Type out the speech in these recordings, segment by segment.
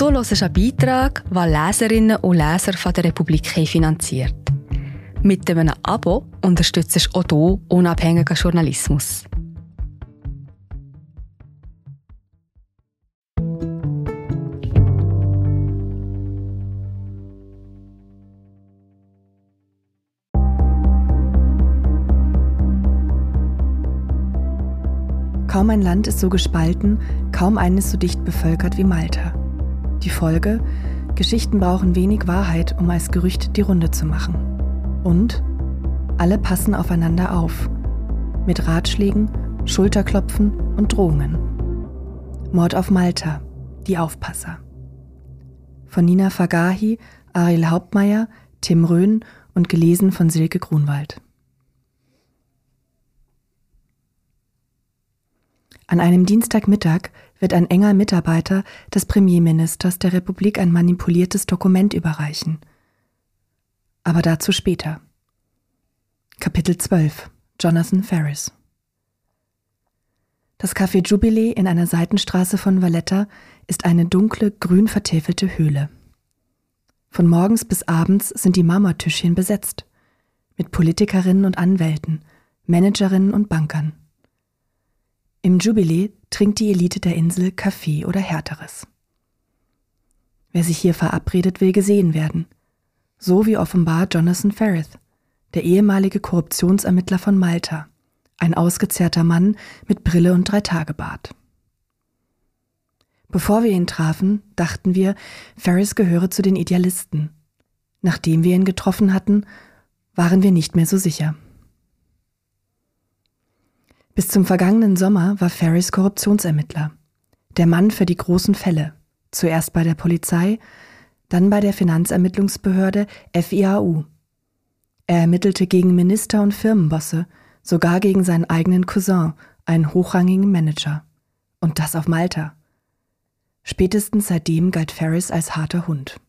Du hörst einen Beitrag, den Leserinnen und Leser von der Republik finanziert. Mit einem Abo unterstützt du auch du unabhängigen Journalismus. Kaum ein Land ist so gespalten, kaum eines so dicht bevölkert wie Malta. Die Folge? Geschichten brauchen wenig Wahrheit, um als Gerücht die Runde zu machen. Und alle passen aufeinander auf. Mit Ratschlägen, Schulterklopfen und Drohungen. Mord auf Malta, die Aufpasser. Von Nina Fagahi, Ariel Hauptmeier, Tim Röhn und gelesen von Silke Grunwald. An einem Dienstagmittag wird ein enger Mitarbeiter des Premierministers der Republik ein manipuliertes Dokument überreichen. Aber dazu später. Kapitel 12 Jonathan Ferris Das Café Jubilee in einer Seitenstraße von Valletta ist eine dunkle, grün vertäfelte Höhle. Von morgens bis abends sind die Marmortischchen besetzt. Mit Politikerinnen und Anwälten, Managerinnen und Bankern. Im Jubilee trinkt die Elite der Insel Kaffee oder Härteres. Wer sich hier verabredet, will gesehen werden. So wie offenbar Jonathan Ferris, der ehemalige Korruptionsermittler von Malta, ein ausgezehrter Mann mit Brille und Dreitagebart. Bevor wir ihn trafen, dachten wir, Ferris gehöre zu den Idealisten. Nachdem wir ihn getroffen hatten, waren wir nicht mehr so sicher. Bis zum vergangenen Sommer war Ferris Korruptionsermittler. Der Mann für die großen Fälle. Zuerst bei der Polizei, dann bei der Finanzermittlungsbehörde FIAU. Er ermittelte gegen Minister und Firmenbosse, sogar gegen seinen eigenen Cousin, einen hochrangigen Manager. Und das auf Malta. Spätestens seitdem galt Ferris als harter Hund.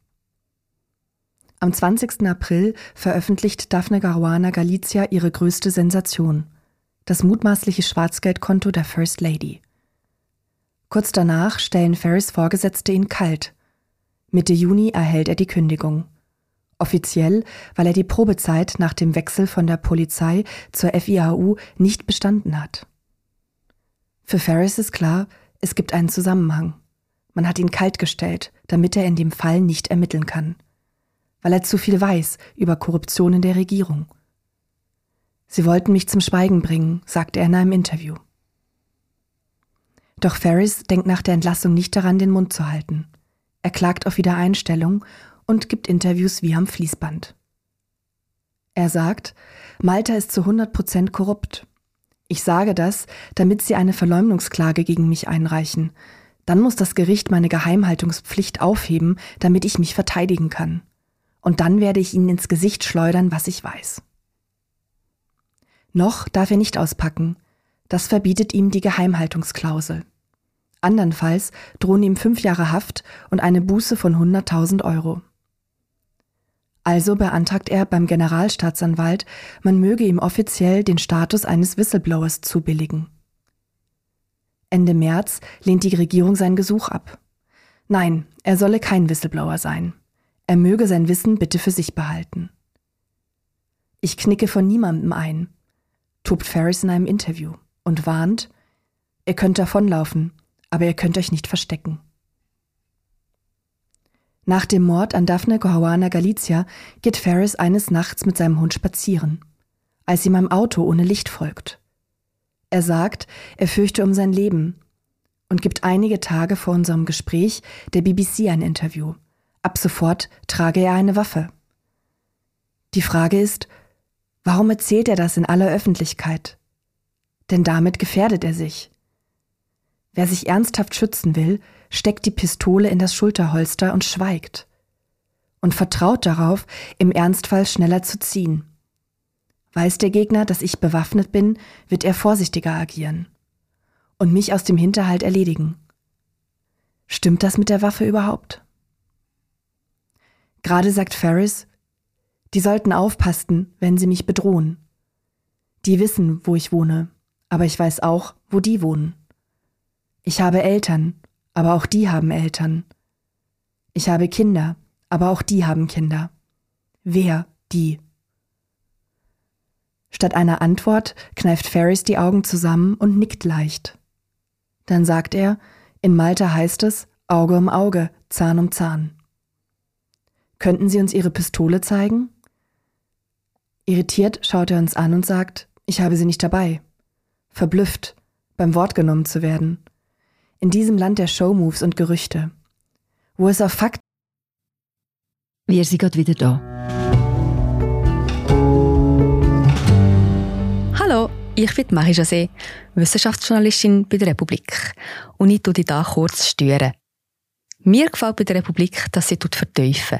Am 20. April veröffentlicht Daphne Caruana Galizia ihre größte Sensation – das mutmaßliche Schwarzgeldkonto der First Lady. Kurz danach stellen Ferris Vorgesetzte ihn kalt. Mitte Juni erhält er die Kündigung. Offiziell, weil er die Probezeit nach dem Wechsel von der Polizei zur FIAU nicht bestanden hat. Für Ferris ist klar, es gibt einen Zusammenhang. Man hat ihn kaltgestellt, damit er in dem Fall nicht ermitteln kann. Weil er zu viel weiß über Korruption in der Regierung Sie wollten mich zum Schweigen bringen, sagte er in einem Interview. Doch Ferris denkt nach der Entlassung nicht daran, den Mund zu halten. Er klagt auf Wiedereinstellung und gibt Interviews wie am Fließband. Er sagt, Malta ist zu 100 Prozent korrupt. Ich sage das, damit Sie eine Verleumdungsklage gegen mich einreichen. Dann muss das Gericht meine Geheimhaltungspflicht aufheben, damit ich mich verteidigen kann. Und dann werde ich Ihnen ins Gesicht schleudern, was ich weiß. Noch darf er nicht auspacken. Das verbietet ihm die Geheimhaltungsklausel. Andernfalls drohen ihm fünf Jahre Haft und eine Buße von 100.000 Euro. Also beantragt er beim Generalstaatsanwalt, man möge ihm offiziell den Status eines Whistleblowers zubilligen. Ende März lehnt die Regierung sein Gesuch ab. Nein, er solle kein Whistleblower sein. Er möge sein Wissen bitte für sich behalten. Ich knicke von niemandem ein, tobt Ferris in einem Interview und warnt, ihr könnt davonlaufen, aber ihr könnt euch nicht verstecken. Nach dem Mord an Daphne Caruana Galizia geht Ferris eines Nachts mit seinem Hund spazieren, als ihm ein Auto ohne Licht folgt. Er sagt, er fürchte um sein Leben und gibt einige Tage vor unserem Gespräch der BBC ein Interview. Ab sofort trage er eine Waffe. Die Frage ist, Warum erzählt er das in aller Öffentlichkeit? Denn damit gefährdet er sich. Wer sich ernsthaft schützen will, steckt die Pistole in das Schulterholster und schweigt und vertraut darauf, im Ernstfall schneller zu ziehen. Weiß der Gegner, dass ich bewaffnet bin, wird er vorsichtiger agieren und mich aus dem Hinterhalt erledigen. Stimmt das mit der Waffe überhaupt? Gerade sagt Ferris, die sollten aufpassen, wenn sie mich bedrohen. Die wissen, wo ich wohne, aber ich weiß auch, wo die wohnen. Ich habe Eltern, aber auch die haben Eltern. Ich habe Kinder, aber auch die haben Kinder. Wer die? Statt einer Antwort kneift Ferris die Augen zusammen und nickt leicht. Dann sagt er, in Malta heißt es Auge um Auge, Zahn um Zahn. Könnten Sie uns Ihre Pistole zeigen? Irritiert schaut er uns an und sagt, ich habe sie nicht dabei. Verblüfft, beim Wort genommen zu werden. In diesem Land der Showmoves und Gerüchte. Wo es auf Fakt. Wir sind gerade wieder da. Hallo, ich bin Marie José, Wissenschaftsjournalistin bei der Republik. Und ich tue dich hier kurz stören. Mir gefällt bei der Republik, dass sie vertiefen.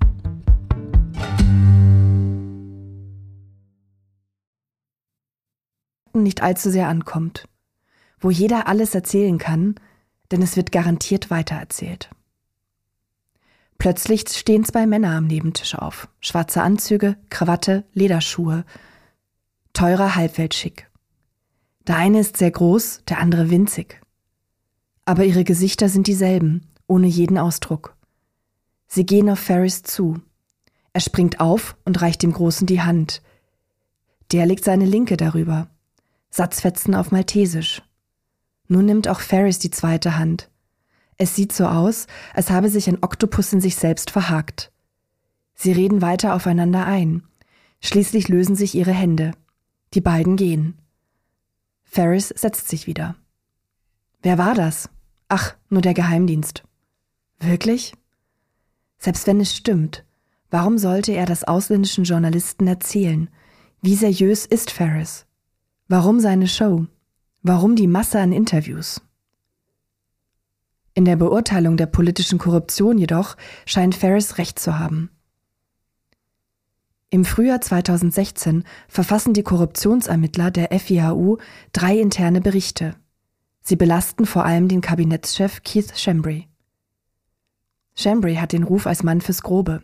Nicht allzu sehr ankommt, wo jeder alles erzählen kann, denn es wird garantiert weitererzählt. Plötzlich stehen zwei Männer am Nebentisch auf. Schwarze Anzüge, Krawatte, Lederschuhe. Teurer Halbweltschick. Der eine ist sehr groß, der andere winzig. Aber ihre Gesichter sind dieselben, ohne jeden Ausdruck. Sie gehen auf Ferris zu. Er springt auf und reicht dem Großen die Hand. Der legt seine linke darüber. Satzfetzen auf Maltesisch. Nun nimmt auch Ferris die zweite Hand. Es sieht so aus, als habe sich ein Oktopus in sich selbst verhakt. Sie reden weiter aufeinander ein. Schließlich lösen sich ihre Hände. Die beiden gehen. Ferris setzt sich wieder. Wer war das? Ach, nur der Geheimdienst. Wirklich? Selbst wenn es stimmt, warum sollte er das ausländischen Journalisten erzählen? Wie seriös ist Ferris? Warum seine Show? Warum die Masse an Interviews? In der Beurteilung der politischen Korruption jedoch scheint Ferris recht zu haben. Im Frühjahr 2016 verfassen die Korruptionsermittler der FIHU drei interne Berichte. Sie belasten vor allem den Kabinettschef Keith Shambry. Shambry hat den Ruf als Mann fürs Grobe.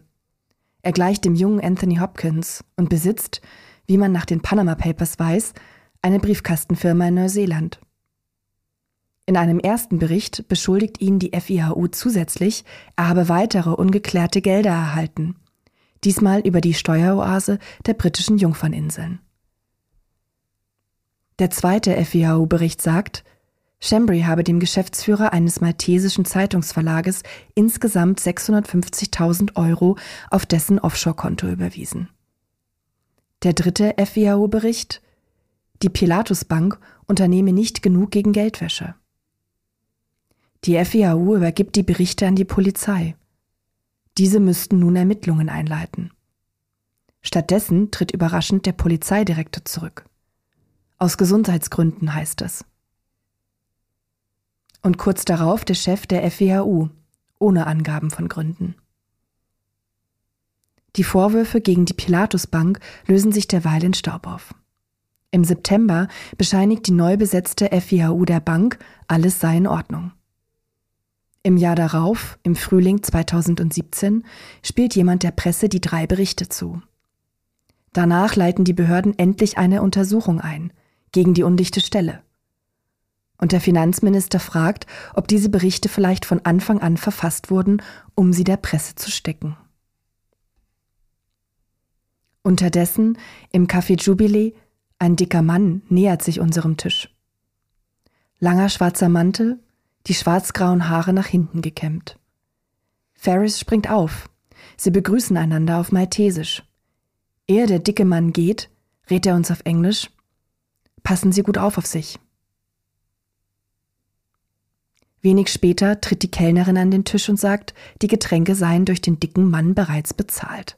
Er gleicht dem jungen Anthony Hopkins und besitzt, wie man nach den Panama Papers weiß, eine Briefkastenfirma in Neuseeland. In einem ersten Bericht beschuldigt ihn die FIHU zusätzlich, er habe weitere ungeklärte Gelder erhalten. Diesmal über die Steueroase der britischen Jungferninseln. Der zweite FIHU-Bericht sagt, Shambry habe dem Geschäftsführer eines maltesischen Zeitungsverlages insgesamt 650.000 Euro auf dessen Offshore-Konto überwiesen. Der dritte FIHU-Bericht die Pilatus Bank unternehme nicht genug gegen Geldwäsche. Die FIAU übergibt die Berichte an die Polizei. Diese müssten nun Ermittlungen einleiten. Stattdessen tritt überraschend der Polizeidirektor zurück. Aus Gesundheitsgründen heißt es. Und kurz darauf der Chef der FIAU, ohne Angaben von Gründen. Die Vorwürfe gegen die Pilatus Bank lösen sich derweil in Staub auf. Im September bescheinigt die neu besetzte FIHU der Bank, alles sei in Ordnung. Im Jahr darauf, im Frühling 2017, spielt jemand der Presse die drei Berichte zu. Danach leiten die Behörden endlich eine Untersuchung ein, gegen die undichte Stelle. Und der Finanzminister fragt, ob diese Berichte vielleicht von Anfang an verfasst wurden, um sie der Presse zu stecken. Unterdessen, im Café Jubilee, ein dicker Mann nähert sich unserem Tisch. Langer schwarzer Mantel, die schwarzgrauen Haare nach hinten gekämmt. Ferris springt auf. Sie begrüßen einander auf Maltesisch. Ehe der dicke Mann geht, rät er uns auf Englisch. Passen Sie gut auf auf sich. Wenig später tritt die Kellnerin an den Tisch und sagt, die Getränke seien durch den dicken Mann bereits bezahlt.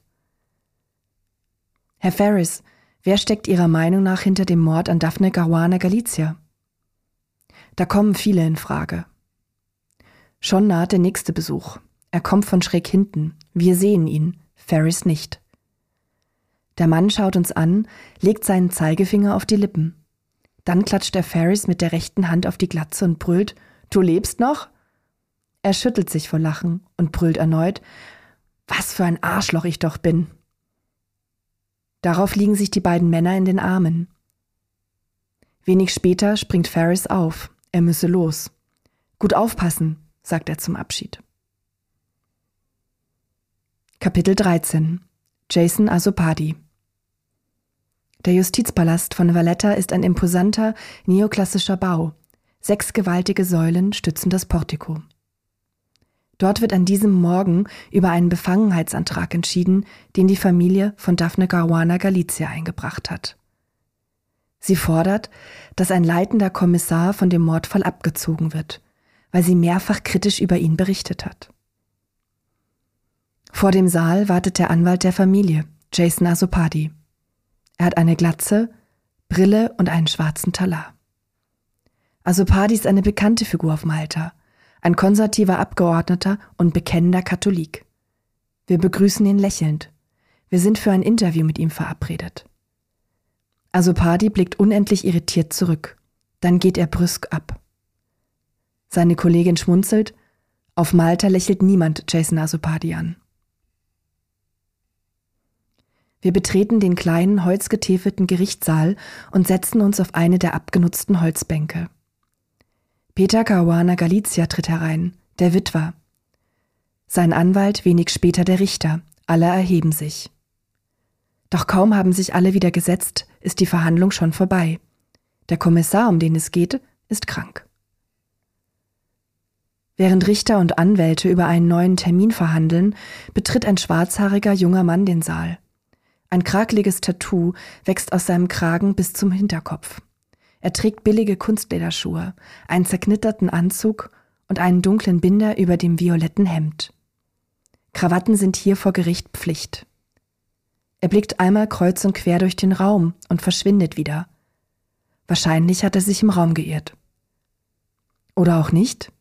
Herr Ferris, Wer steckt Ihrer Meinung nach hinter dem Mord an Daphne Caruana Galizia? Da kommen viele in Frage. Schon naht der nächste Besuch. Er kommt von schräg hinten. Wir sehen ihn, Ferris nicht. Der Mann schaut uns an, legt seinen Zeigefinger auf die Lippen. Dann klatscht er Ferris mit der rechten Hand auf die Glatze und brüllt, Du lebst noch? Er schüttelt sich vor Lachen und brüllt erneut, Was für ein Arschloch ich doch bin. Darauf liegen sich die beiden Männer in den Armen. Wenig später springt Ferris auf, er müsse los. Gut aufpassen, sagt er zum Abschied. Kapitel 13 Jason Asopadi Der Justizpalast von Valletta ist ein imposanter, neoklassischer Bau. Sechs gewaltige Säulen stützen das Portiko. Dort wird an diesem Morgen über einen Befangenheitsantrag entschieden, den die Familie von Daphne Caruana Galizia eingebracht hat. Sie fordert, dass ein leitender Kommissar von dem Mordfall abgezogen wird, weil sie mehrfach kritisch über ihn berichtet hat. Vor dem Saal wartet der Anwalt der Familie, Jason Asopadi. Er hat eine Glatze, Brille und einen schwarzen Talar. Asopadi ist eine bekannte Figur auf Malta, ein konservativer Abgeordneter und bekennender Katholik. Wir begrüßen ihn lächelnd. Wir sind für ein Interview mit ihm verabredet. Asopadi blickt unendlich irritiert zurück. Dann geht er brüsk ab. Seine Kollegin schmunzelt. Auf Malta lächelt niemand Jason Asopadi an. Wir betreten den kleinen, holzgetäfelten Gerichtssaal und setzen uns auf eine der abgenutzten Holzbänke. Peter Caruana Galizia tritt herein, der Witwer. Sein Anwalt wenig später der Richter, alle erheben sich. Doch kaum haben sich alle wieder gesetzt, ist die Verhandlung schon vorbei. Der Kommissar, um den es geht, ist krank. Während Richter und Anwälte über einen neuen Termin verhandeln, betritt ein schwarzhaariger junger Mann den Saal. Ein krakeliges Tattoo wächst aus seinem Kragen bis zum Hinterkopf. Er trägt billige Kunstlederschuhe, einen zerknitterten Anzug und einen dunklen Binder über dem violetten Hemd. Krawatten sind hier vor Gericht Pflicht. Er blickt einmal kreuz und quer durch den Raum und verschwindet wieder. Wahrscheinlich hat er sich im Raum geirrt. Oder auch nicht?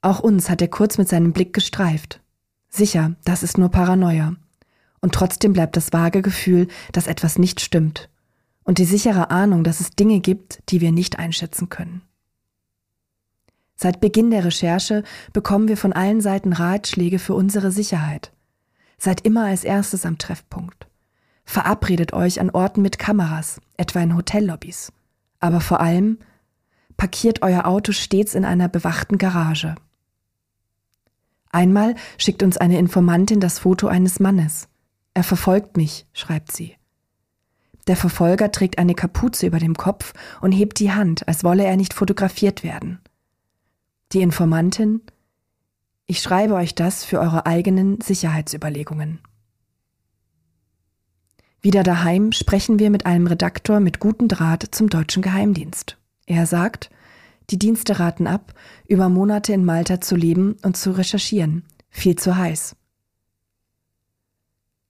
Auch uns hat er kurz mit seinem Blick gestreift. Sicher, das ist nur Paranoia. Und trotzdem bleibt das vage Gefühl, dass etwas nicht stimmt. Und die sichere Ahnung, dass es Dinge gibt, die wir nicht einschätzen können. Seit Beginn der Recherche bekommen wir von allen Seiten Ratschläge für unsere Sicherheit. Seid immer als erstes am Treffpunkt. Verabredet euch an Orten mit Kameras, etwa in Hotellobbys. Aber vor allem parkiert euer Auto stets in einer bewachten Garage. Einmal schickt uns eine Informantin das Foto eines Mannes. Er verfolgt mich, schreibt sie. Der Verfolger trägt eine Kapuze über dem Kopf und hebt die Hand, als wolle er nicht fotografiert werden. Die Informantin Ich schreibe euch das für eure eigenen Sicherheitsüberlegungen. Wieder daheim sprechen wir mit einem Redaktor mit gutem Draht zum deutschen Geheimdienst. Er sagt, die Dienste raten ab, über Monate in Malta zu leben und zu recherchieren. Viel zu heiß.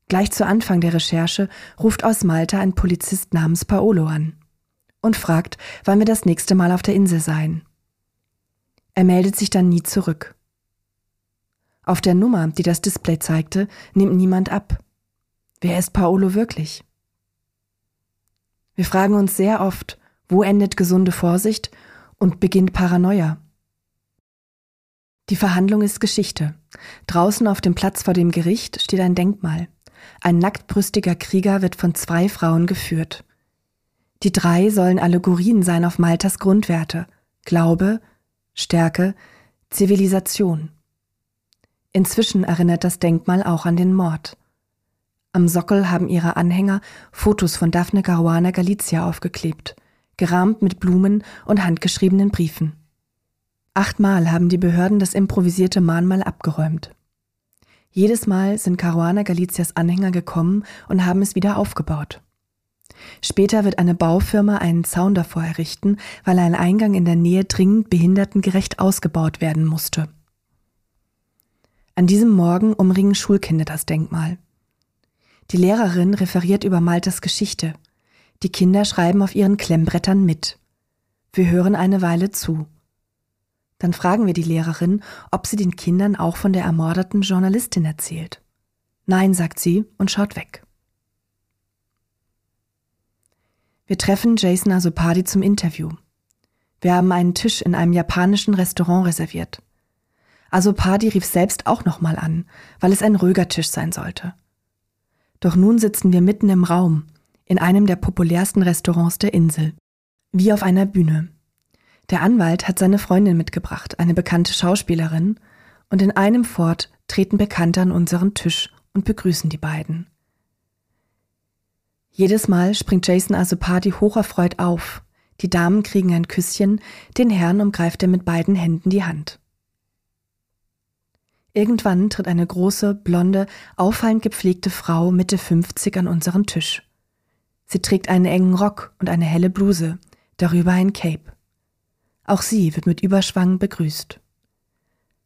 Gleich zu Anfang der Recherche ruft aus Malta ein Polizist namens Paolo an und fragt, wann wir das nächste Mal auf der Insel seien. Er meldet sich dann nie zurück. Auf der Nummer, die das Display zeigte, nimmt niemand ab. Wer ist Paolo wirklich? Wir fragen uns sehr oft, wo endet gesunde Vorsicht und beginnt Paranoia? Die Verhandlung ist Geschichte. Draußen auf dem Platz vor dem Gericht steht ein Denkmal. Ein nacktbrüstiger Krieger wird von zwei Frauen geführt. Die drei sollen Allegorien sein auf Maltas Grundwerte Glaube, Stärke, Zivilisation. Inzwischen erinnert das Denkmal auch an den Mord. Am Sockel haben ihre Anhänger Fotos von Daphne Caruana Galizia aufgeklebt, gerahmt mit Blumen und handgeschriebenen Briefen. Achtmal haben die Behörden das improvisierte Mahnmal abgeräumt. Jedes Mal sind Caruana Galicias Anhänger gekommen und haben es wieder aufgebaut. Später wird eine Baufirma einen Zaun davor errichten, weil ein Eingang in der Nähe dringend behindertengerecht ausgebaut werden musste. An diesem Morgen umringen Schulkinder das Denkmal. Die Lehrerin referiert über Maltas Geschichte. Die Kinder schreiben auf ihren Klemmbrettern mit. Wir hören eine Weile zu. Dann fragen wir die Lehrerin, ob sie den Kindern auch von der ermordeten Journalistin erzählt. Nein, sagt sie und schaut weg. Wir treffen Jason Asopadi zum Interview. Wir haben einen Tisch in einem japanischen Restaurant reserviert. Asopadi rief selbst auch nochmal an, weil es ein ruhiger Tisch sein sollte. Doch nun sitzen wir mitten im Raum, in einem der populärsten Restaurants der Insel, wie auf einer Bühne. Der Anwalt hat seine Freundin mitgebracht, eine bekannte Schauspielerin, und in einem fort treten Bekannte an unseren Tisch und begrüßen die beiden. Jedes Mal springt Jason Asopadi hocherfreut auf. Die Damen kriegen ein Küsschen, den Herrn umgreift er mit beiden Händen die Hand. Irgendwann tritt eine große, blonde, auffallend gepflegte Frau Mitte 50 an unseren Tisch. Sie trägt einen engen Rock und eine helle Bluse, darüber ein Cape. Auch sie wird mit Überschwang begrüßt.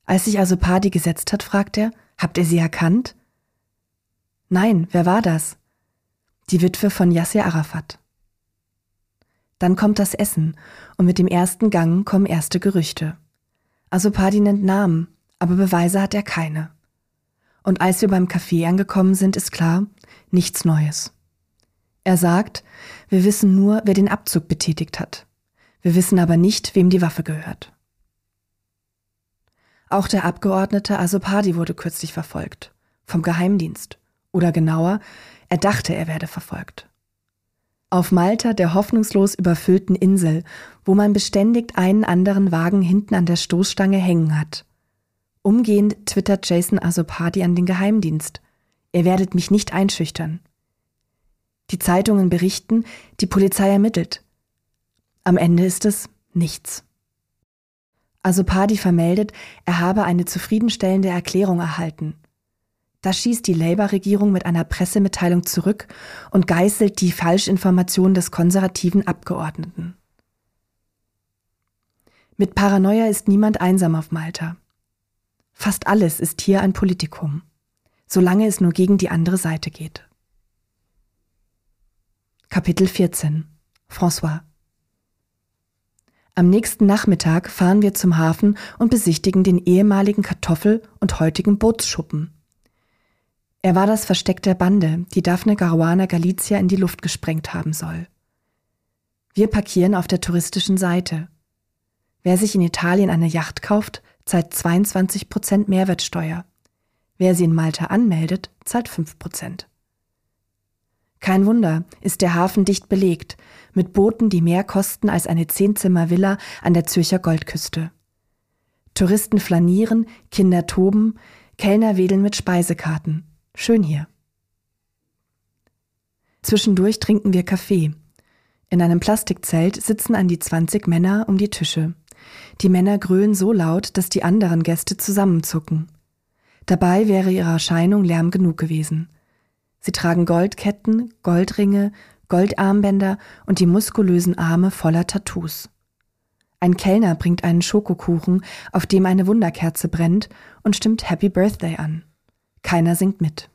Als sich Asopadi gesetzt hat, fragt er, habt ihr sie erkannt? Nein, wer war das? Die Witwe von Yasser Arafat. Dann kommt das Essen und mit dem ersten Gang kommen erste Gerüchte. Asopadi nennt Namen, aber Beweise hat er keine. Und als wir beim Café angekommen sind, ist klar, nichts Neues. Er sagt, wir wissen nur, wer den Abzug betätigt hat. Wir wissen aber nicht, wem die Waffe gehört. Auch der Abgeordnete Asopadi wurde kürzlich verfolgt. Vom Geheimdienst. Oder genauer, er dachte, er werde verfolgt. Auf Malta, der hoffnungslos überfüllten Insel, wo man beständig einen anderen Wagen hinten an der Stoßstange hängen hat. Umgehend twittert Jason Asopadi an den Geheimdienst. Ihr werdet mich nicht einschüchtern. Die Zeitungen berichten, die Polizei ermittelt. Am Ende ist es nichts. Asopadi vermeldet, er habe eine zufriedenstellende Erklärung erhalten. Da schießt die Labour-Regierung mit einer Pressemitteilung zurück und geißelt die Falschinformation des konservativen Abgeordneten. Mit Paranoia ist niemand einsam auf Malta. Fast alles ist hier ein Politikum, solange es nur gegen die andere Seite geht. Kapitel 14 François Am nächsten Nachmittag fahren wir zum Hafen und besichtigen den ehemaligen Kartoffel- und heutigen Bootsschuppen. Er war das Versteck der Bande, die Daphne Caruana Galizia in die Luft gesprengt haben soll. Wir parkieren auf der touristischen Seite. Wer sich in Italien eine Yacht kauft, zahlt 22 Prozent Mehrwertsteuer. Wer sie in Malta anmeldet, zahlt 5 Prozent. Kein Wunder, ist der Hafen dicht belegt, mit Booten, die mehr kosten als eine Zehnzimmer-Villa an der Zürcher Goldküste. Touristen flanieren, Kinder toben, Kellner wedeln mit Speisekarten. Schön hier. Zwischendurch trinken wir Kaffee. In einem Plastikzelt sitzen an die 20 Männer um die Tische. Die Männer grölen so laut, dass die anderen Gäste zusammenzucken. Dabei wäre ihre Erscheinung Lärm genug gewesen. Sie tragen Goldketten, Goldringe, Goldarmbänder und die muskulösen Arme voller Tattoos. Ein Kellner bringt einen Schokokuchen, auf dem eine Wunderkerze brennt, und stimmt Happy Birthday an. Keiner singt mit.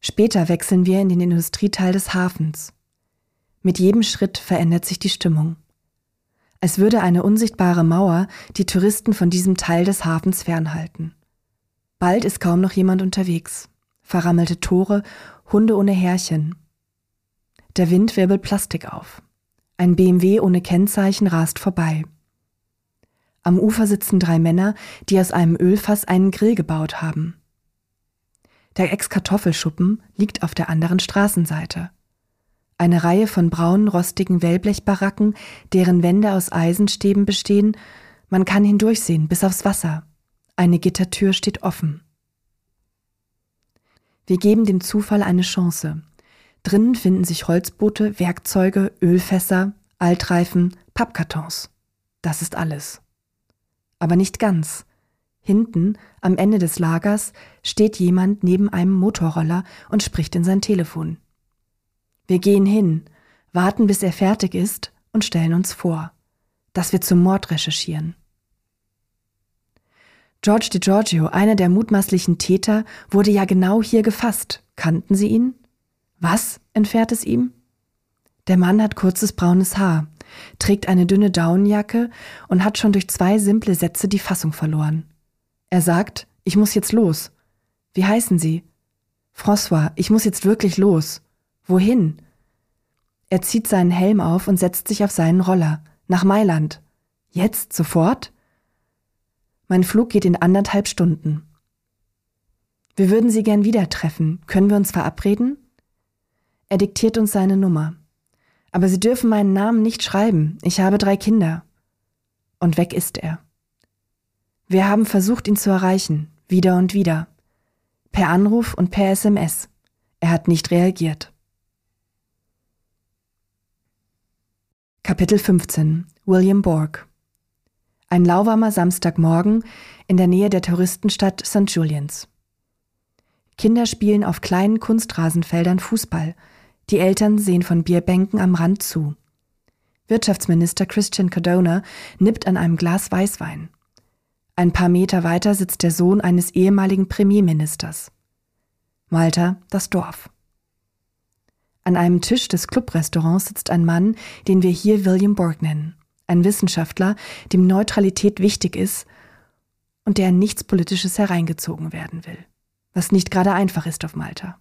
Später wechseln wir in den Industrieteil des Hafens. Mit jedem Schritt verändert sich die Stimmung als würde eine unsichtbare Mauer die Touristen von diesem Teil des Hafens fernhalten. Bald ist kaum noch jemand unterwegs. Verrammelte Tore, Hunde ohne Härchen. Der Wind wirbelt Plastik auf. Ein BMW ohne Kennzeichen rast vorbei. Am Ufer sitzen drei Männer, die aus einem Ölfass einen Grill gebaut haben. Der Ex-Kartoffelschuppen liegt auf der anderen Straßenseite. Eine Reihe von braunen, rostigen Wellblechbaracken, deren Wände aus Eisenstäben bestehen. Man kann hindurchsehen bis aufs Wasser. Eine Gittertür steht offen. Wir geben dem Zufall eine Chance. Drinnen finden sich Holzboote, Werkzeuge, Ölfässer, Altreifen, Pappkartons. Das ist alles. Aber nicht ganz. Hinten, am Ende des Lagers, steht jemand neben einem Motorroller und spricht in sein Telefon. Wir gehen hin, warten, bis er fertig ist und stellen uns vor, dass wir zum Mord recherchieren. George DiGiorgio, einer der mutmaßlichen Täter, wurde ja genau hier gefasst. Kannten Sie ihn? Was? entfährt es ihm. Der Mann hat kurzes braunes Haar, trägt eine dünne Daunenjacke und hat schon durch zwei simple Sätze die Fassung verloren. Er sagt, ich muss jetzt los. Wie heißen Sie? François, ich muss jetzt wirklich los. Wohin? Er zieht seinen Helm auf und setzt sich auf seinen Roller. Nach Mailand. Jetzt? Sofort? Mein Flug geht in anderthalb Stunden. Wir würden Sie gern wieder treffen. Können wir uns verabreden? Er diktiert uns seine Nummer. Aber Sie dürfen meinen Namen nicht schreiben. Ich habe drei Kinder. Und weg ist er. Wir haben versucht, ihn zu erreichen, wieder und wieder. Per Anruf und per SMS. Er hat nicht reagiert. Kapitel 15 William Borg Ein lauwarmer Samstagmorgen in der Nähe der Touristenstadt St. Julians. Kinder spielen auf kleinen Kunstrasenfeldern Fußball. Die Eltern sehen von Bierbänken am Rand zu. Wirtschaftsminister Christian Cardona nippt an einem Glas Weißwein. Ein paar Meter weiter sitzt der Sohn eines ehemaligen Premierministers. Malta, das Dorf. An einem Tisch des Clubrestaurants sitzt ein Mann, den wir hier William Borg nennen. Ein Wissenschaftler, dem Neutralität wichtig ist und der in nichts Politisches hereingezogen werden will. Was nicht gerade einfach ist auf Malta.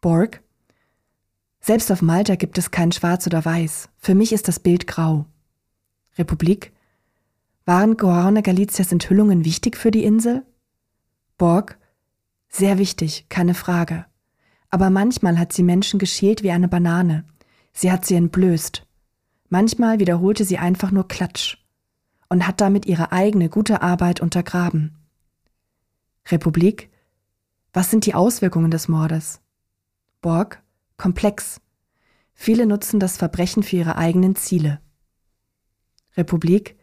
Borg, selbst auf Malta gibt es kein Schwarz oder Weiß. Für mich ist das Bild grau. Republik? Waren Guarana Galicias Enthüllungen wichtig für die Insel? Borg? Sehr wichtig, keine Frage. Aber manchmal hat sie Menschen geschält wie eine Banane. Sie hat sie entblößt. Manchmal wiederholte sie einfach nur Klatsch und hat damit ihre eigene gute Arbeit untergraben. Republik? Was sind die Auswirkungen des Mordes? Borg? Komplex. Viele nutzen das Verbrechen für ihre eigenen Ziele. Republik,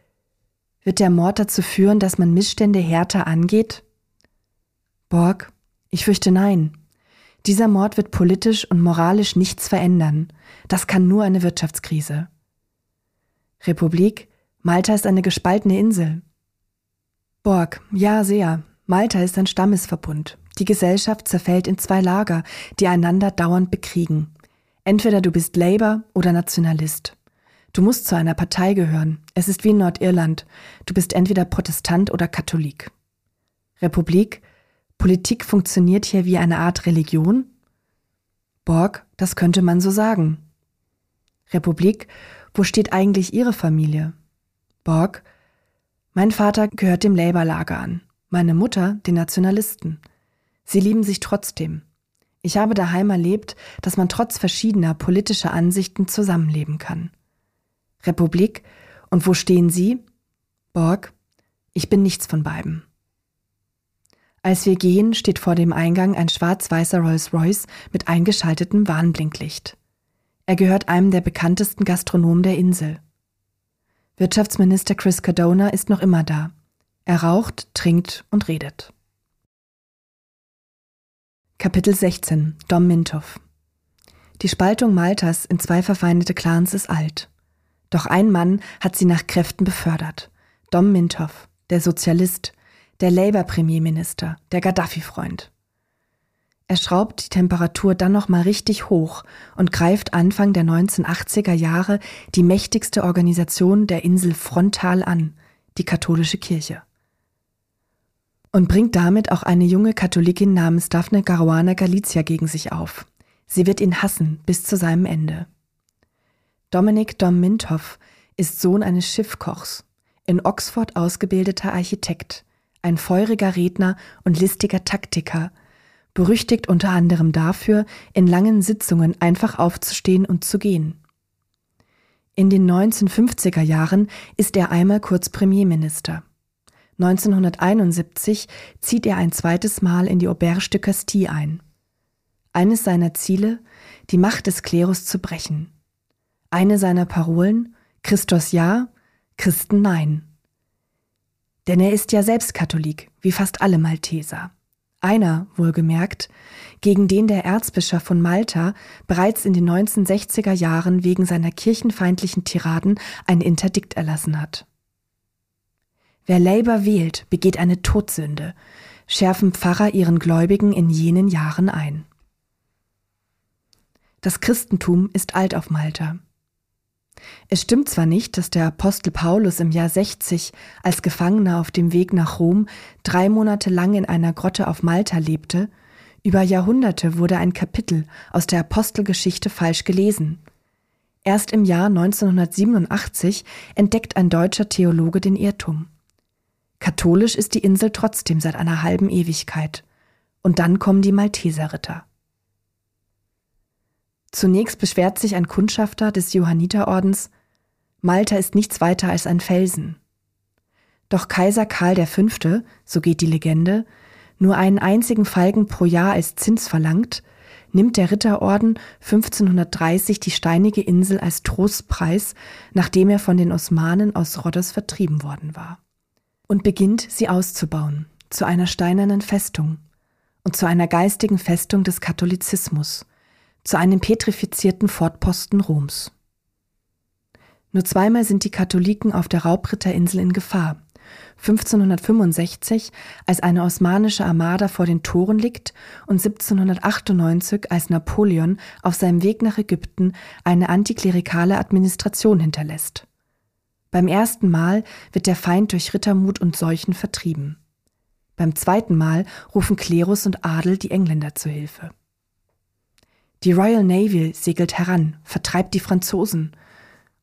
wird der Mord dazu führen, dass man Missstände härter angeht? Borg, ich fürchte nein. Dieser Mord wird politisch und moralisch nichts verändern. Das kann nur eine Wirtschaftskrise. Republik, Malta ist eine gespaltene Insel. Borg, ja, sehr. Malta ist ein Stammesverbund. Die Gesellschaft zerfällt in zwei Lager, die einander dauernd bekriegen. Entweder du bist Labour oder Nationalist. Du musst zu einer Partei gehören. Es ist wie in Nordirland. Du bist entweder Protestant oder Katholik. Republik? Politik funktioniert hier wie eine Art Religion? Borg, das könnte man so sagen. Republik, wo steht eigentlich Ihre Familie? Borg, mein Vater gehört dem Labour-Lager an, meine Mutter den Nationalisten. Sie lieben sich trotzdem. Ich habe daheim erlebt, dass man trotz verschiedener politischer Ansichten zusammenleben kann. Republik, und wo stehen Sie? Borg, ich bin nichts von beiden. Als wir gehen, steht vor dem Eingang ein schwarz-weißer Rolls-Royce mit eingeschaltetem Warnblinklicht. Er gehört einem der bekanntesten Gastronomen der Insel. Wirtschaftsminister Chris Cardona ist noch immer da. Er raucht, trinkt und redet. Kapitel 16 Dom Mintoff Die Spaltung Maltas in zwei verfeindete Clans ist alt. Doch ein Mann hat sie nach Kräften befördert. Dom Mintoff, der Sozialist, der Labour-Premierminister, der Gaddafi-Freund. Er schraubt die Temperatur dann nochmal richtig hoch und greift Anfang der 1980er Jahre die mächtigste Organisation der Insel frontal an, die katholische Kirche und bringt damit auch eine junge Katholikin namens Daphne Caruana Galizia gegen sich auf. Sie wird ihn hassen bis zu seinem Ende. Dominik Dom Mintoff ist Sohn eines Schiffkochs, in Oxford ausgebildeter Architekt, ein feuriger Redner und listiger Taktiker, berüchtigt unter anderem dafür, in langen Sitzungen einfach aufzustehen und zu gehen. In den 1950er Jahren ist er einmal kurz Premierminister. 1971 zieht er ein zweites Mal in die Auberge de Castille ein. Eines seiner Ziele, die Macht des Klerus zu brechen. Eine seiner Parolen, Christus ja, Christen nein. Denn er ist ja selbst Katholik, wie fast alle Malteser. Einer, wohlgemerkt, gegen den der Erzbischof von Malta bereits in den 1960er Jahren wegen seiner kirchenfeindlichen Tiraden ein Interdikt erlassen hat. Wer Labour wählt, begeht eine Todsünde, schärfen Pfarrer ihren Gläubigen in jenen Jahren ein. Das Christentum ist alt auf Malta. Es stimmt zwar nicht, dass der Apostel Paulus im Jahr 60 als Gefangener auf dem Weg nach Rom drei Monate lang in einer Grotte auf Malta lebte, über Jahrhunderte wurde ein Kapitel aus der Apostelgeschichte falsch gelesen. Erst im Jahr 1987 entdeckt ein deutscher Theologe den Irrtum. Katholisch ist die Insel trotzdem seit einer halben Ewigkeit. Und dann kommen die Malteserritter. Zunächst beschwert sich ein Kundschafter des Johanniterordens, Malta ist nichts weiter als ein Felsen. Doch Kaiser Karl V., so geht die Legende, nur einen einzigen Falken pro Jahr als Zins verlangt, nimmt der Ritterorden 1530 die steinige Insel als Trostpreis, nachdem er von den Osmanen aus Rhodos vertrieben worden war. Und beginnt sie auszubauen, zu einer steinernen Festung und zu einer geistigen Festung des Katholizismus, zu einem petrifizierten Fortposten Roms. Nur zweimal sind die Katholiken auf der Raubritterinsel in Gefahr, 1565, als eine osmanische Armada vor den Toren liegt und 1798, als Napoleon auf seinem Weg nach Ägypten eine antiklerikale Administration hinterlässt. Beim ersten Mal wird der Feind durch Rittermut und Seuchen vertrieben. Beim zweiten Mal rufen Klerus und Adel die Engländer zu Hilfe. Die Royal Navy segelt heran, vertreibt die Franzosen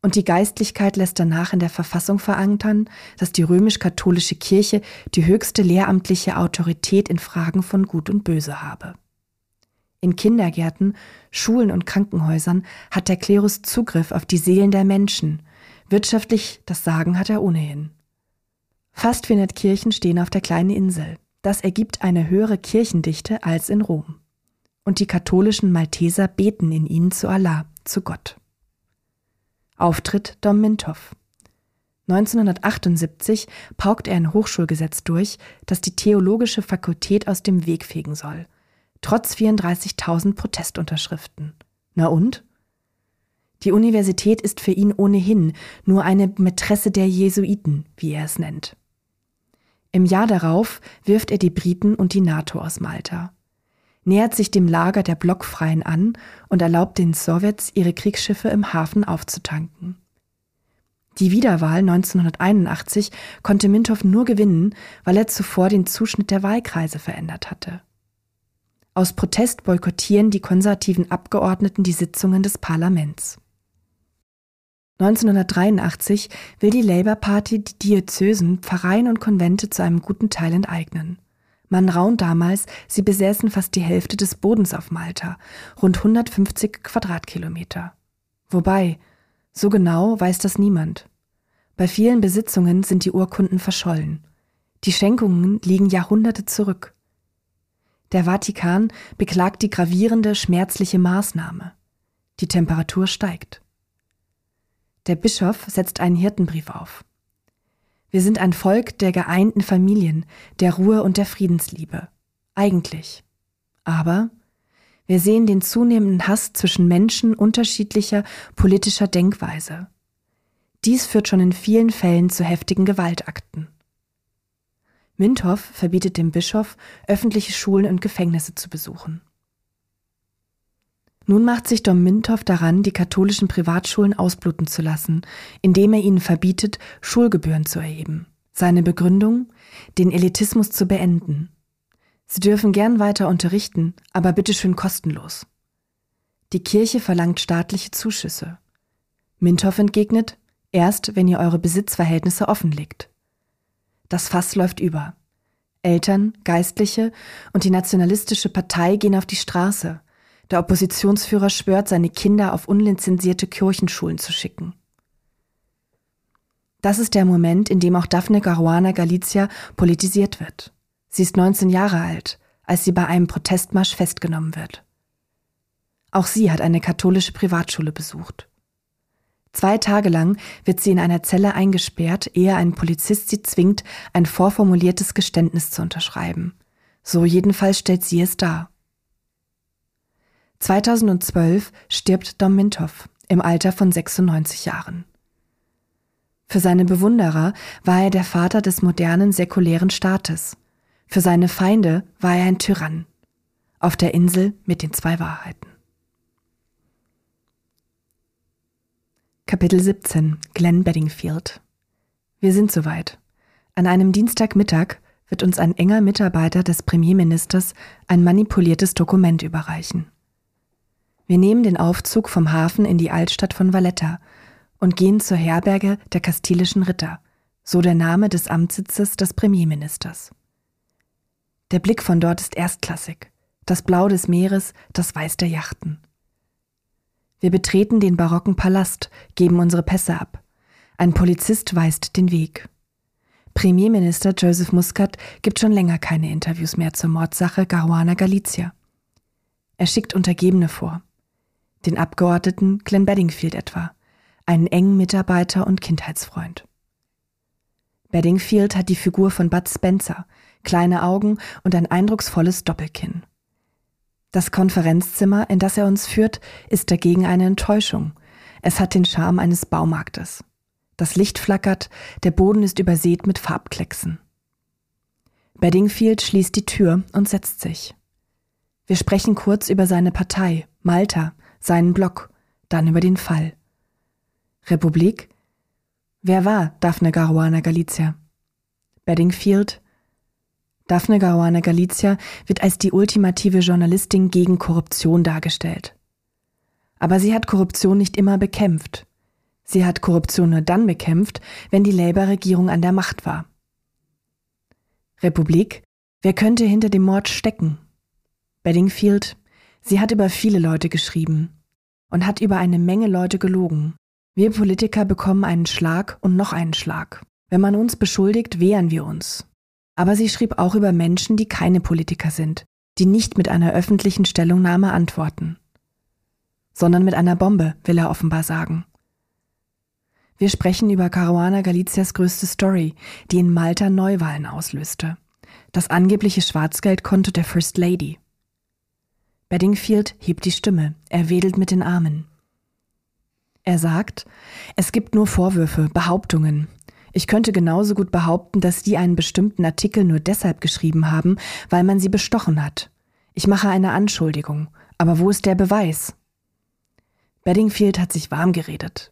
und die Geistlichkeit lässt danach in der Verfassung verankern, dass die römisch-katholische Kirche die höchste lehramtliche Autorität in Fragen von Gut und Böse habe. In Kindergärten, Schulen und Krankenhäusern hat der Klerus Zugriff auf die Seelen der Menschen. Wirtschaftlich das Sagen hat er ohnehin. Fast 400 Kirchen stehen auf der kleinen Insel. Das ergibt eine höhere Kirchendichte als in Rom. Und die katholischen Malteser beten in ihnen zu Allah, zu Gott. Auftritt Dom Mintoff. 1978 paukt er ein Hochschulgesetz durch, das die theologische Fakultät aus dem Weg fegen soll. Trotz 34.000 Protestunterschriften. Na und? Die Universität ist für ihn ohnehin nur eine Mätresse der Jesuiten, wie er es nennt. Im Jahr darauf wirft er die Briten und die NATO aus Malta nähert sich dem Lager der Blockfreien an und erlaubt den Sowjets, ihre Kriegsschiffe im Hafen aufzutanken. Die Wiederwahl 1981 konnte Mintow nur gewinnen, weil er zuvor den Zuschnitt der Wahlkreise verändert hatte. Aus Protest boykottieren die konservativen Abgeordneten die Sitzungen des Parlaments. 1983 will die Labour Party die Diözesen, Pfarreien und Konvente zu einem guten Teil enteignen. Man raunt damals, sie besäßen fast die Hälfte des Bodens auf Malta, rund 150 Quadratkilometer. Wobei, so genau weiß das niemand. Bei vielen Besitzungen sind die Urkunden verschollen. Die Schenkungen liegen Jahrhunderte zurück. Der Vatikan beklagt die gravierende, schmerzliche Maßnahme. Die Temperatur steigt. Der Bischof setzt einen Hirtenbrief auf. Wir sind ein Volk der geeinten Familien, der Ruhe und der Friedensliebe. Eigentlich. Aber wir sehen den zunehmenden Hass zwischen Menschen unterschiedlicher politischer Denkweise. Dies führt schon in vielen Fällen zu heftigen Gewaltakten. Mintoff verbietet dem Bischof, öffentliche Schulen und Gefängnisse zu besuchen. Nun macht sich Dom Mintoff daran, die katholischen Privatschulen ausbluten zu lassen, indem er ihnen verbietet, Schulgebühren zu erheben. Seine Begründung? Den Elitismus zu beenden. Sie dürfen gern weiter unterrichten, aber bitteschön kostenlos. Die Kirche verlangt staatliche Zuschüsse. Mintoff entgegnet, erst wenn ihr eure Besitzverhältnisse offenlegt. Das Fass läuft über. Eltern, Geistliche und die nationalistische Partei gehen auf die Straße, der Oppositionsführer schwört, seine Kinder auf unlizenzierte Kirchenschulen zu schicken. Das ist der Moment, in dem auch Daphne Caruana Galizia politisiert wird. Sie ist 19 Jahre alt, als sie bei einem Protestmarsch festgenommen wird. Auch sie hat eine katholische Privatschule besucht. Zwei Tage lang wird sie in einer Zelle eingesperrt, ehe ein Polizist sie zwingt, ein vorformuliertes Geständnis zu unterschreiben. So jedenfalls stellt sie es dar. 2012 stirbt Dom Mintoff im Alter von 96 Jahren. Für seine Bewunderer war er der Vater des modernen säkulären Staates. Für seine Feinde war er ein Tyrann. Auf der Insel mit den zwei Wahrheiten. Kapitel 17 Glenn Beddingfield Wir sind soweit. An einem Dienstagmittag wird uns ein enger Mitarbeiter des Premierministers ein manipuliertes Dokument überreichen. Wir nehmen den Aufzug vom Hafen in die Altstadt von Valletta und gehen zur Herberge der kastilischen Ritter, so der Name des Amtssitzes des Premierministers. Der Blick von dort ist erstklassig, das Blau des Meeres, das Weiß der Yachten. Wir betreten den barocken Palast, geben unsere Pässe ab. Ein Polizist weist den Weg. Premierminister Joseph Muscat gibt schon länger keine Interviews mehr zur Mordsache Caruana Galizia. Er schickt Untergebene vor. Den Abgeordneten Glenn Bedingfield etwa, einen engen Mitarbeiter und Kindheitsfreund. Bedingfield hat die Figur von Bud Spencer, kleine Augen und ein eindrucksvolles Doppelkinn. Das Konferenzzimmer, in das er uns führt, ist dagegen eine Enttäuschung. Es hat den Charme eines Baumarktes. Das Licht flackert, der Boden ist übersät mit Farbklecksen. Bedingfield schließt die Tür und setzt sich. Wir sprechen kurz über seine Partei, Malta, seinen Block, dann über den Fall. Republik? Wer war Daphne Caruana Galizia? Bedingfield? Daphne Caruana Galizia wird als die ultimative Journalistin gegen Korruption dargestellt. Aber sie hat Korruption nicht immer bekämpft. Sie hat Korruption nur dann bekämpft, wenn die Labour-Regierung an der Macht war. Republik? Wer könnte hinter dem Mord stecken? Bedingfield? Sie hat über viele Leute geschrieben und hat über eine Menge Leute gelogen. Wir Politiker bekommen einen Schlag und noch einen Schlag. Wenn man uns beschuldigt, wehren wir uns. Aber sie schrieb auch über Menschen, die keine Politiker sind, die nicht mit einer öffentlichen Stellungnahme antworten. Sondern mit einer Bombe, will er offenbar sagen. Wir sprechen über Caruana Galicias größte Story, die in Malta Neuwahlen auslöste. Das angebliche Schwarzgeldkonto der First Lady. Bedingfield hebt die Stimme, er wedelt mit den Armen. Er sagt, es gibt nur Vorwürfe, Behauptungen. Ich könnte genauso gut behaupten, dass die einen bestimmten Artikel nur deshalb geschrieben haben, weil man sie bestochen hat. Ich mache eine Anschuldigung, aber wo ist der Beweis? Bedingfield hat sich warm geredet.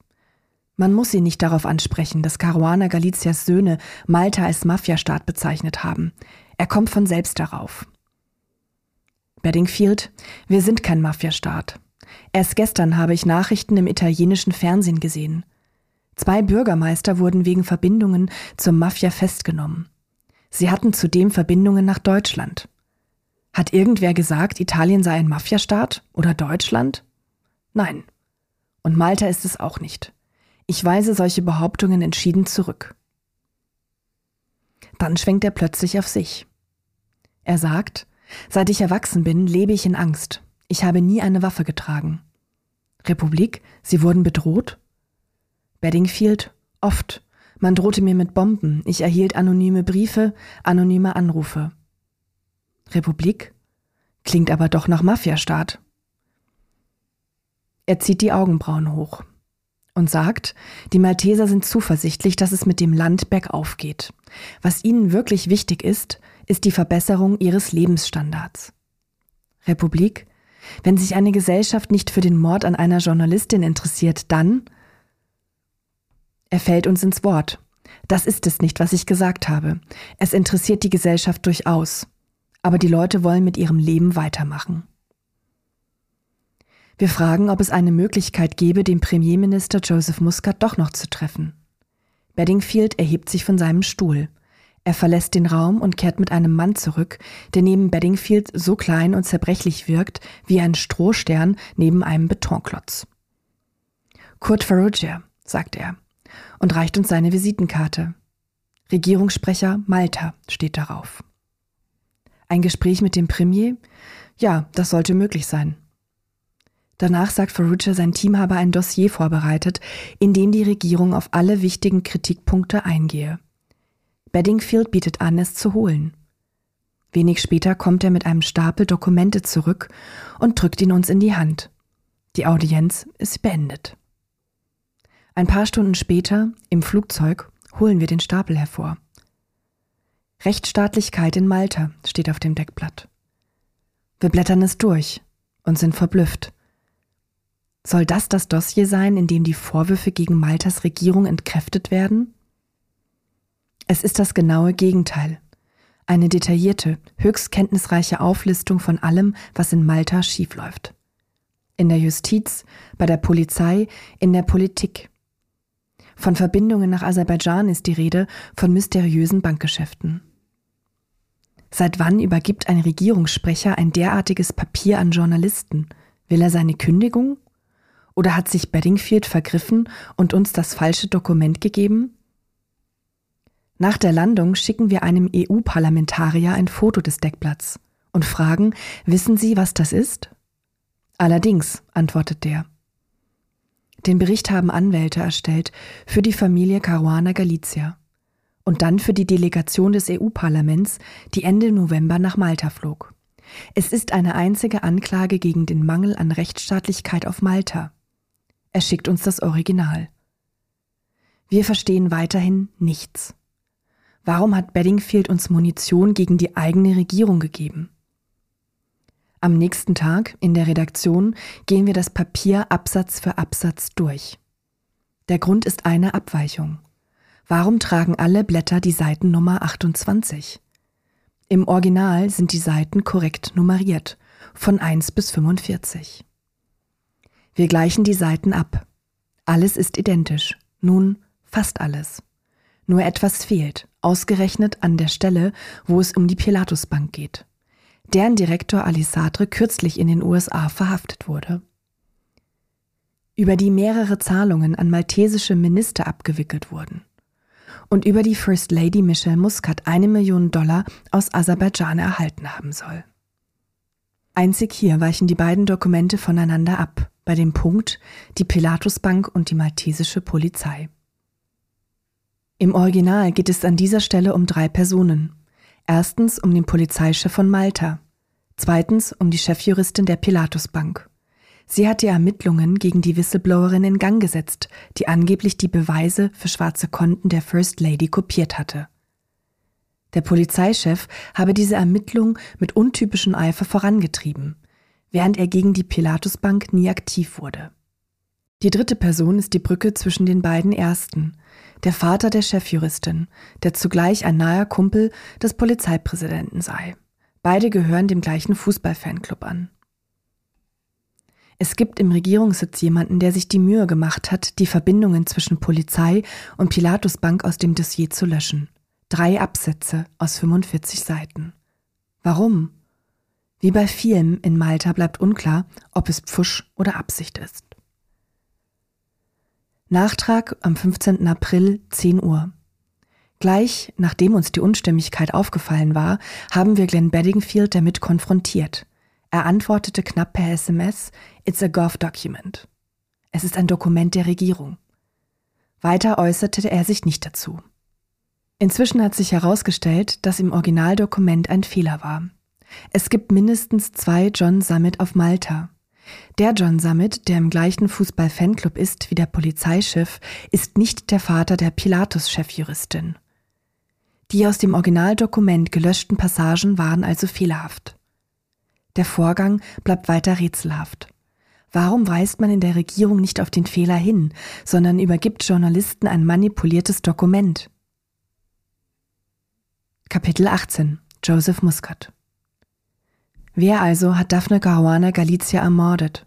Man muss sie nicht darauf ansprechen, dass Caruana Galicias Söhne Malta als Mafiastaat bezeichnet haben. Er kommt von selbst darauf. Bedingfield, wir sind kein Mafiastaat. Erst gestern habe ich Nachrichten im italienischen Fernsehen gesehen. Zwei Bürgermeister wurden wegen Verbindungen zur Mafia festgenommen. Sie hatten zudem Verbindungen nach Deutschland. Hat irgendwer gesagt, Italien sei ein Mafiastaat oder Deutschland? Nein. Und Malta ist es auch nicht. Ich weise solche Behauptungen entschieden zurück. Dann schwenkt er plötzlich auf sich. Er sagt, seit ich erwachsen bin, lebe ich in Angst. Ich habe nie eine Waffe getragen. Republik, Sie wurden bedroht? Beddingfield, oft. Man drohte mir mit Bomben. Ich erhielt anonyme Briefe, anonyme Anrufe. Republik? Klingt aber doch nach Mafiastaat. Er zieht die Augenbrauen hoch und sagt, die Malteser sind zuversichtlich, dass es mit dem Land bergauf geht. Was ihnen wirklich wichtig ist, ist die Verbesserung ihres Lebensstandards. Republik, wenn sich eine Gesellschaft nicht für den Mord an einer Journalistin interessiert, dann er fällt uns ins Wort. Das ist es nicht, was ich gesagt habe. Es interessiert die Gesellschaft durchaus. Aber die Leute wollen mit ihrem Leben weitermachen. Wir fragen, ob es eine Möglichkeit gäbe, den Premierminister Joseph Muscat doch noch zu treffen. Bedingfield erhebt sich von seinem Stuhl. Er verlässt den Raum und kehrt mit einem Mann zurück, der neben Bedingfield so klein und zerbrechlich wirkt wie ein Strohstern neben einem Betonklotz. Kurt Farrugia, sagt er, und reicht uns seine Visitenkarte. Regierungssprecher Malta steht darauf. Ein Gespräch mit dem Premier? Ja, das sollte möglich sein. Danach sagt Farrugia, sein Team habe ein Dossier vorbereitet, in dem die Regierung auf alle wichtigen Kritikpunkte eingehe. Bedingfield bietet an, es zu holen. Wenig später kommt er mit einem Stapel Dokumente zurück und drückt ihn uns in die Hand. Die Audienz ist beendet. Ein paar Stunden später, im Flugzeug, holen wir den Stapel hervor. Rechtsstaatlichkeit in Malta steht auf dem Deckblatt. Wir blättern es durch und sind verblüfft. Soll das das Dossier sein, in dem die Vorwürfe gegen Maltas Regierung entkräftet werden? Es ist das genaue Gegenteil. Eine detaillierte, höchst kenntnisreiche Auflistung von allem, was in Malta schiefläuft. in der Justiz, bei der Polizei, in der Politik. Von Verbindungen nach Aserbaidschan ist die Rede, von mysteriösen Bankgeschäften. Seit wann übergibt ein Regierungssprecher ein derartiges Papier an Journalisten? Will er seine Kündigung? Oder hat sich Bedingfield vergriffen und uns das falsche Dokument gegeben? Nach der Landung schicken wir einem EU-Parlamentarier ein Foto des Deckblatts und fragen, wissen Sie, was das ist? Allerdings, antwortet der. Den Bericht haben Anwälte erstellt für die Familie Caruana Galizia und dann für die Delegation des EU-Parlaments, die Ende November nach Malta flog. Es ist eine einzige Anklage gegen den Mangel an Rechtsstaatlichkeit auf Malta. Er schickt uns das Original. Wir verstehen weiterhin nichts. Warum hat Bedingfield uns Munition gegen die eigene Regierung gegeben? Am nächsten Tag in der Redaktion gehen wir das Papier Absatz für Absatz durch. Der Grund ist eine Abweichung. Warum tragen alle Blätter die Seitennummer 28? Im Original sind die Seiten korrekt nummeriert, von 1 bis 45. Wir gleichen die Seiten ab. Alles ist identisch, nun fast alles. Nur etwas fehlt, ausgerechnet an der Stelle, wo es um die Pilatusbank geht deren Direktor Ali Sadr kürzlich in den USA verhaftet wurde. Über die mehrere Zahlungen an maltesische Minister abgewickelt wurden. Und über die First Lady Michelle Muscat eine Million Dollar aus Aserbaidschan erhalten haben soll. Einzig hier weichen die beiden Dokumente voneinander ab, bei dem Punkt die Pilatusbank und die maltesische Polizei. Im Original geht es an dieser Stelle um drei Personen, Erstens um den Polizeichef von Malta. Zweitens um die Chefjuristin der Pilatusbank. Sie hat die Ermittlungen gegen die Whistleblowerin in Gang gesetzt, die angeblich die Beweise für schwarze Konten der First Lady kopiert hatte. Der Polizeichef habe diese Ermittlung mit untypischem Eifer vorangetrieben, während er gegen die Pilatusbank nie aktiv wurde. Die dritte Person ist die Brücke zwischen den beiden ersten, der Vater der Chefjuristin, der zugleich ein naher Kumpel des Polizeipräsidenten sei. Beide gehören dem gleichen Fußballfanclub an. Es gibt im Regierungssitz jemanden, der sich die Mühe gemacht hat, die Verbindungen zwischen Polizei und Pilatusbank aus dem Dossier zu löschen. Drei Absätze aus 45 Seiten. Warum? Wie bei vielen in Malta bleibt unklar, ob es Pfusch oder Absicht ist. Nachtrag am 15. April 10 Uhr. Gleich nachdem uns die Unstimmigkeit aufgefallen war, haben wir Glenn Bedingfield damit konfrontiert. Er antwortete knapp per SMS, It's a Gov Document. Es ist ein Dokument der Regierung. Weiter äußerte er sich nicht dazu. Inzwischen hat sich herausgestellt, dass im Originaldokument ein Fehler war. Es gibt mindestens zwei John Summit auf Malta. Der John Summit, der im gleichen Fußball-Fanclub ist wie der Polizeichef, ist nicht der Vater der Pilatus-Chefjuristin. Die aus dem Originaldokument gelöschten Passagen waren also fehlerhaft. Der Vorgang bleibt weiter rätselhaft. Warum weist man in der Regierung nicht auf den Fehler hin, sondern übergibt Journalisten ein manipuliertes Dokument? Kapitel 18 Joseph Muscat Wer also hat Daphne Caruana Galizia ermordet?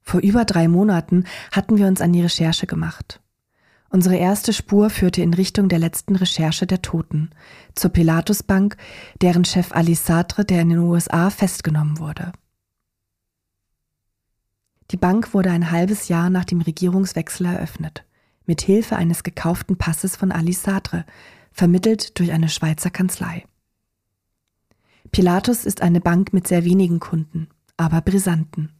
Vor über drei Monaten hatten wir uns an die Recherche gemacht. Unsere erste Spur führte in Richtung der letzten Recherche der Toten, zur Pilatusbank, deren Chef Ali Sartre, der in den USA festgenommen wurde. Die Bank wurde ein halbes Jahr nach dem Regierungswechsel eröffnet, mit Hilfe eines gekauften Passes von Ali Sartre, vermittelt durch eine Schweizer Kanzlei. Pilatus ist eine Bank mit sehr wenigen Kunden, aber brisanten.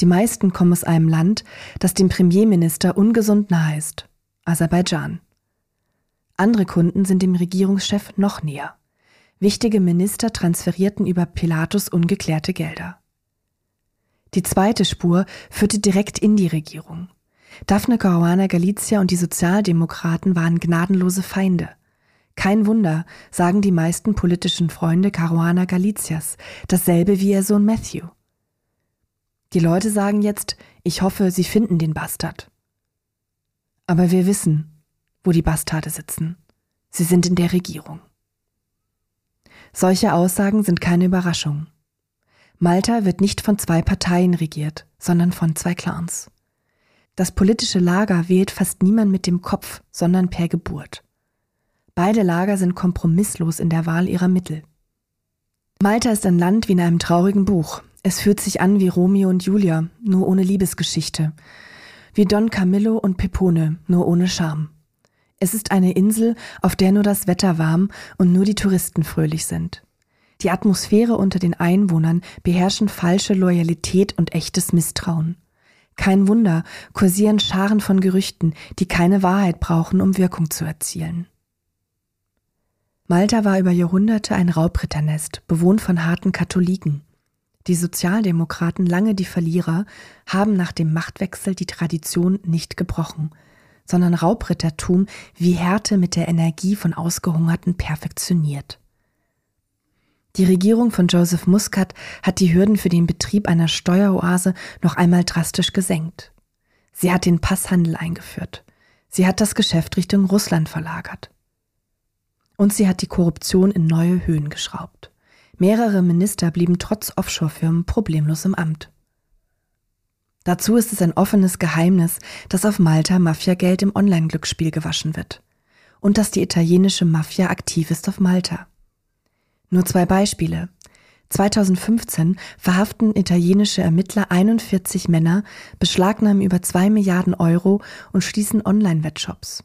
Die meisten kommen aus einem Land, das dem Premierminister ungesund nahe ist, Aserbaidschan. Andere Kunden sind dem Regierungschef noch näher. Wichtige Minister transferierten über Pilatus ungeklärte Gelder. Die zweite Spur führte direkt in die Regierung. Daphne Caruana Galizia und die Sozialdemokraten waren gnadenlose Feinde. Kein Wunder, sagen die meisten politischen Freunde Caruana Galizias, dasselbe wie ihr Sohn Matthew. Die Leute sagen jetzt, ich hoffe, sie finden den Bastard. Aber wir wissen, wo die Bastarde sitzen. Sie sind in der Regierung. Solche Aussagen sind keine Überraschung. Malta wird nicht von zwei Parteien regiert, sondern von zwei Clans. Das politische Lager wählt fast niemand mit dem Kopf, sondern per Geburt. Beide Lager sind kompromisslos in der Wahl ihrer Mittel. Malta ist ein Land wie in einem traurigen Buch. Es fühlt sich an wie Romeo und Julia, nur ohne Liebesgeschichte. Wie Don Camillo und Pepone, nur ohne Charme. Es ist eine Insel, auf der nur das Wetter warm und nur die Touristen fröhlich sind. Die Atmosphäre unter den Einwohnern beherrschen falsche Loyalität und echtes Misstrauen. Kein Wunder, kursieren Scharen von Gerüchten, die keine Wahrheit brauchen, um Wirkung zu erzielen. Malta war über Jahrhunderte ein Raubritternest, bewohnt von harten Katholiken. Die Sozialdemokraten, lange die Verlierer, haben nach dem Machtwechsel die Tradition nicht gebrochen, sondern Raubrittertum wie Härte mit der Energie von Ausgehungerten perfektioniert. Die Regierung von Joseph Muscat hat die Hürden für den Betrieb einer Steueroase noch einmal drastisch gesenkt. Sie hat den Passhandel eingeführt. Sie hat das Geschäft Richtung Russland verlagert. Und sie hat die Korruption in neue Höhen geschraubt. Mehrere Minister blieben trotz Offshore-Firmen problemlos im Amt. Dazu ist es ein offenes Geheimnis, dass auf Malta Mafiageld im Online-Glücksspiel gewaschen wird. Und dass die italienische Mafia aktiv ist auf Malta. Nur zwei Beispiele. 2015 verhaften italienische Ermittler 41 Männer, beschlagnahmen über 2 Milliarden Euro und schließen Online-Wettshops.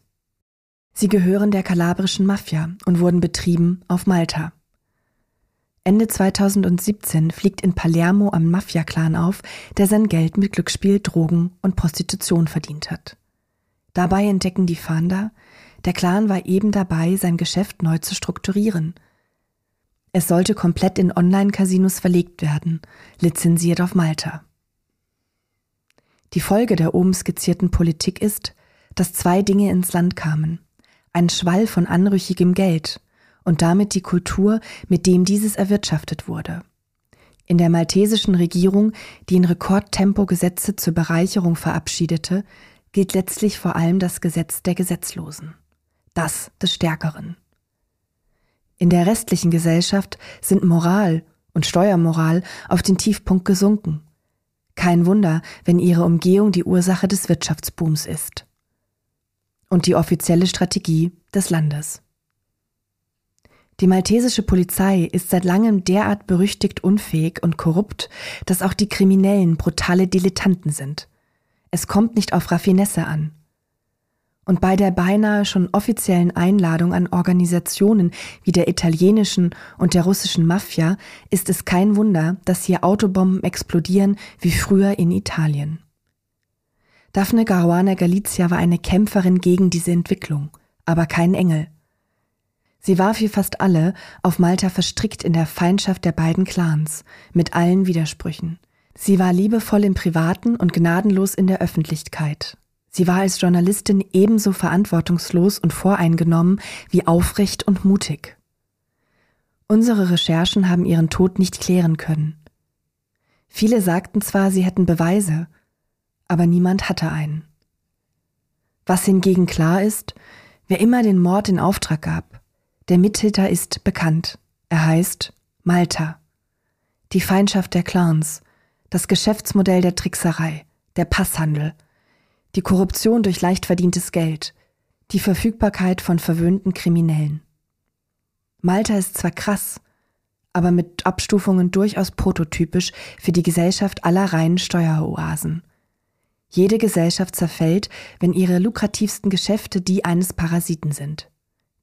Sie gehören der kalabrischen Mafia und wurden betrieben auf Malta. Ende 2017 fliegt in Palermo am Mafia-Clan auf, der sein Geld mit Glücksspiel, Drogen und Prostitution verdient hat. Dabei entdecken die Fahnder, der Clan war eben dabei, sein Geschäft neu zu strukturieren – es sollte komplett in Online-Casinos verlegt werden, lizenziert auf Malta. Die Folge der oben skizzierten Politik ist, dass zwei Dinge ins Land kamen. Ein Schwall von anrüchigem Geld und damit die Kultur, mit dem dieses erwirtschaftet wurde. In der maltesischen Regierung, die in Rekordtempo Gesetze zur Bereicherung verabschiedete, gilt letztlich vor allem das Gesetz der Gesetzlosen. Das des Stärkeren. In der restlichen Gesellschaft sind Moral und Steuermoral auf den Tiefpunkt gesunken. Kein Wunder, wenn ihre Umgehung die Ursache des Wirtschaftsbooms ist. Und die offizielle Strategie des Landes. Die maltesische Polizei ist seit langem derart berüchtigt unfähig und korrupt, dass auch die Kriminellen brutale Dilettanten sind. Es kommt nicht auf Raffinesse an. Und bei der beinahe schon offiziellen Einladung an Organisationen wie der italienischen und der russischen Mafia ist es kein Wunder, dass hier Autobomben explodieren wie früher in Italien. Daphne Caruana Galizia war eine Kämpferin gegen diese Entwicklung, aber kein Engel. Sie war wie fast alle auf Malta verstrickt in der Feindschaft der beiden Clans, mit allen Widersprüchen. Sie war liebevoll im Privaten und gnadenlos in der Öffentlichkeit, Sie war als Journalistin ebenso verantwortungslos und voreingenommen wie aufrecht und mutig. Unsere Recherchen haben ihren Tod nicht klären können. Viele sagten zwar, sie hätten Beweise, aber niemand hatte einen. Was hingegen klar ist, wer immer den Mord in Auftrag gab, der Mittäter ist bekannt. Er heißt Malta. Die Feindschaft der Clans, das Geschäftsmodell der Trickserei, der Passhandel, die Korruption durch leicht verdientes Geld, die Verfügbarkeit von verwöhnten Kriminellen. Malta ist zwar krass, aber mit Abstufungen durchaus prototypisch für die Gesellschaft aller reinen Steueroasen. Jede Gesellschaft zerfällt, wenn ihre lukrativsten Geschäfte die eines Parasiten sind.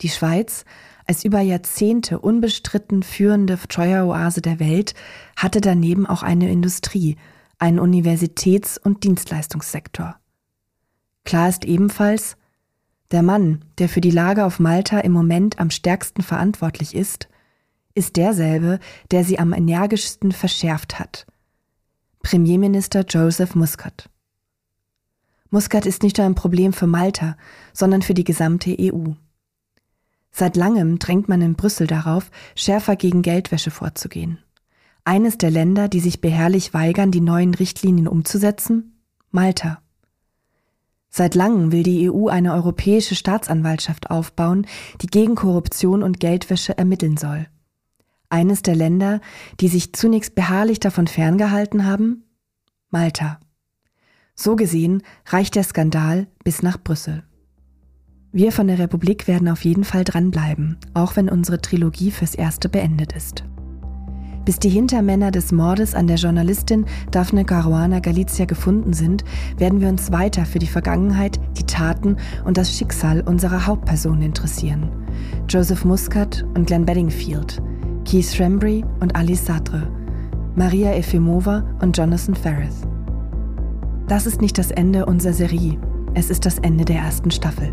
Die Schweiz, als über Jahrzehnte unbestritten führende Steueroase der Welt, hatte daneben auch eine Industrie, einen Universitäts- und Dienstleistungssektor. Klar ist ebenfalls, der Mann, der für die Lage auf Malta im Moment am stärksten verantwortlich ist, ist derselbe, der sie am energischsten verschärft hat. Premierminister Joseph Muscat. Muscat ist nicht nur ein Problem für Malta, sondern für die gesamte EU. Seit langem drängt man in Brüssel darauf, schärfer gegen Geldwäsche vorzugehen. Eines der Länder, die sich beharrlich weigern, die neuen Richtlinien umzusetzen? Malta. Seit langem will die EU eine europäische Staatsanwaltschaft aufbauen, die gegen Korruption und Geldwäsche ermitteln soll. Eines der Länder, die sich zunächst beharrlich davon ferngehalten haben? Malta. So gesehen reicht der Skandal bis nach Brüssel. Wir von der Republik werden auf jeden Fall dranbleiben, auch wenn unsere Trilogie fürs Erste beendet ist. Bis die Hintermänner des Mordes an der Journalistin Daphne Caruana Galizia gefunden sind, werden wir uns weiter für die Vergangenheit, die Taten und das Schicksal unserer Hauptpersonen interessieren. Joseph Muscat und Glenn Bedingfield, Keith Schembri und Alice Sadre, Maria Efimova und Jonathan Ferris. Das ist nicht das Ende unserer Serie, es ist das Ende der ersten Staffel.